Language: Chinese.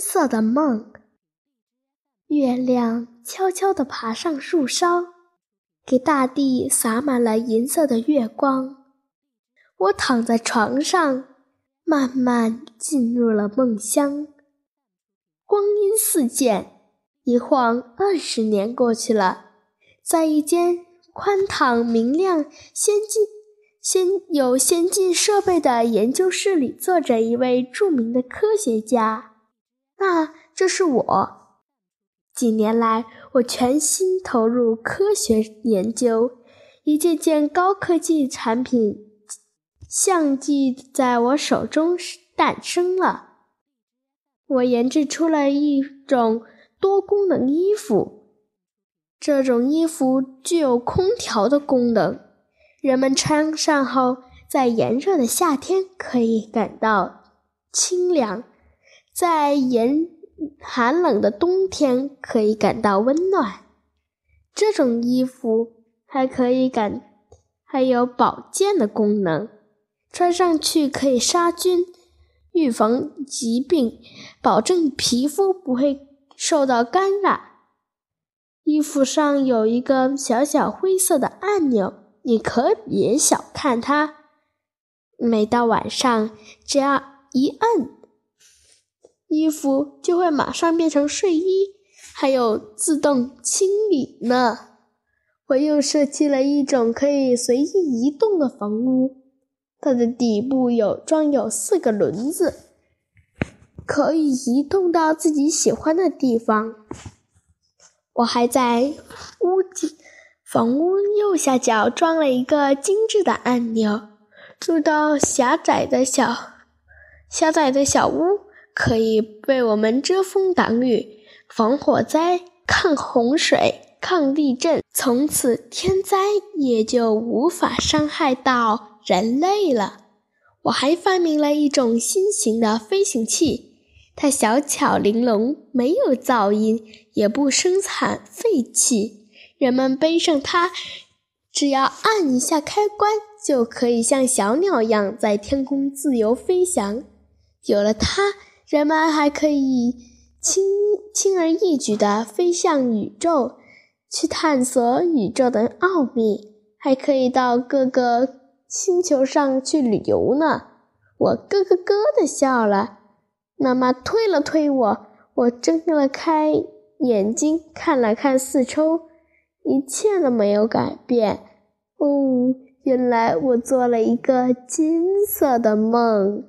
色的梦。月亮悄悄地爬上树梢，给大地洒满了银色的月光。我躺在床上，慢慢进入了梦乡。光阴似箭，一晃二十年过去了。在一间宽敞、明亮、先进、先有先进设备的研究室里，坐着一位著名的科学家。那这是我。几年来，我全心投入科学研究，一件件高科技产品相继在我手中诞生了。我研制出了一种多功能衣服，这种衣服具有空调的功能，人们穿上后，在炎热的夏天可以感到清凉，在炎。寒冷的冬天可以感到温暖，这种衣服还可以感还有保健的功能，穿上去可以杀菌、预防疾病，保证皮肤不会受到干扰。衣服上有一个小小灰色的按钮，你可别小看它。每到晚上，只要一摁。衣服就会马上变成睡衣，还有自动清理呢。我又设计了一种可以随意移动的房屋，它的底部有装有四个轮子，可以移动到自己喜欢的地方。我还在屋顶房屋右下角装了一个精致的按钮，住到狭窄的小狭窄的小屋。可以为我们遮风挡雨、防火灾、抗洪水、抗地震，从此天灾也就无法伤害到人类了。我还发明了一种新型的飞行器，它小巧玲珑，没有噪音，也不生产废气。人们背上它，只要按一下开关，就可以像小鸟一样在天空自由飞翔。有了它。人们还可以轻轻而易举地飞向宇宙，去探索宇宙的奥秘，还可以到各个星球上去旅游呢。我咯咯咯地笑了。妈妈推了推我，我睁了开眼睛，看了看四周，一切都没有改变。哦，原来我做了一个金色的梦。